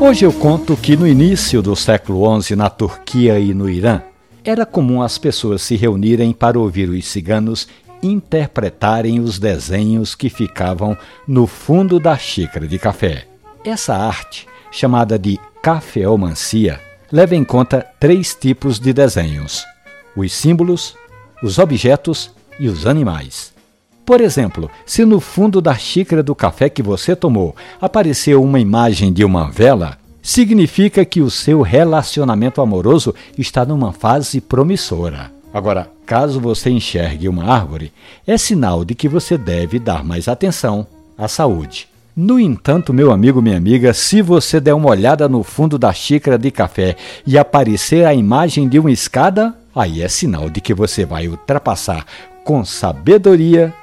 Hoje eu conto que no início do século XI, na Turquia e no Irã, era comum as pessoas se reunirem para ouvir os ciganos interpretarem os desenhos que ficavam no fundo da xícara de café. Essa arte, chamada de cafeomancia, leva em conta três tipos de desenhos: os símbolos, os objetos e os animais. Por exemplo, se no fundo da xícara do café que você tomou apareceu uma imagem de uma vela, significa que o seu relacionamento amoroso está numa fase promissora. Agora, caso você enxergue uma árvore, é sinal de que você deve dar mais atenção à saúde. No entanto, meu amigo, minha amiga, se você der uma olhada no fundo da xícara de café e aparecer a imagem de uma escada, aí é sinal de que você vai ultrapassar com sabedoria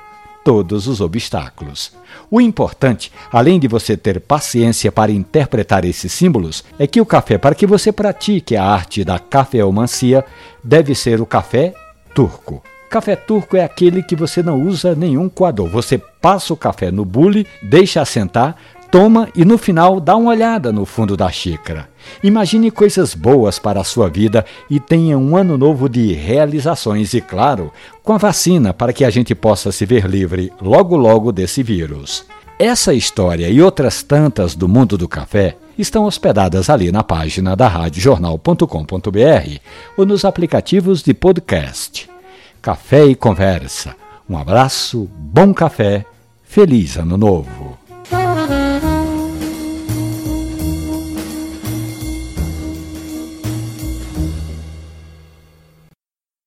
todos os obstáculos. O importante, além de você ter paciência para interpretar esses símbolos, é que o café, para que você pratique a arte da cafeomancia, deve ser o café turco. Café turco é aquele que você não usa nenhum coador. Você passa o café no bule, deixa assentar, toma e no final dá uma olhada no fundo da xícara. Imagine coisas boas para a sua vida e tenha um ano novo de realizações e, claro, com a vacina para que a gente possa se ver livre logo logo desse vírus. Essa história e outras tantas do mundo do café estão hospedadas ali na página da radiojornal.com.br ou nos aplicativos de podcast. Café e Conversa. Um abraço, bom café, feliz ano novo.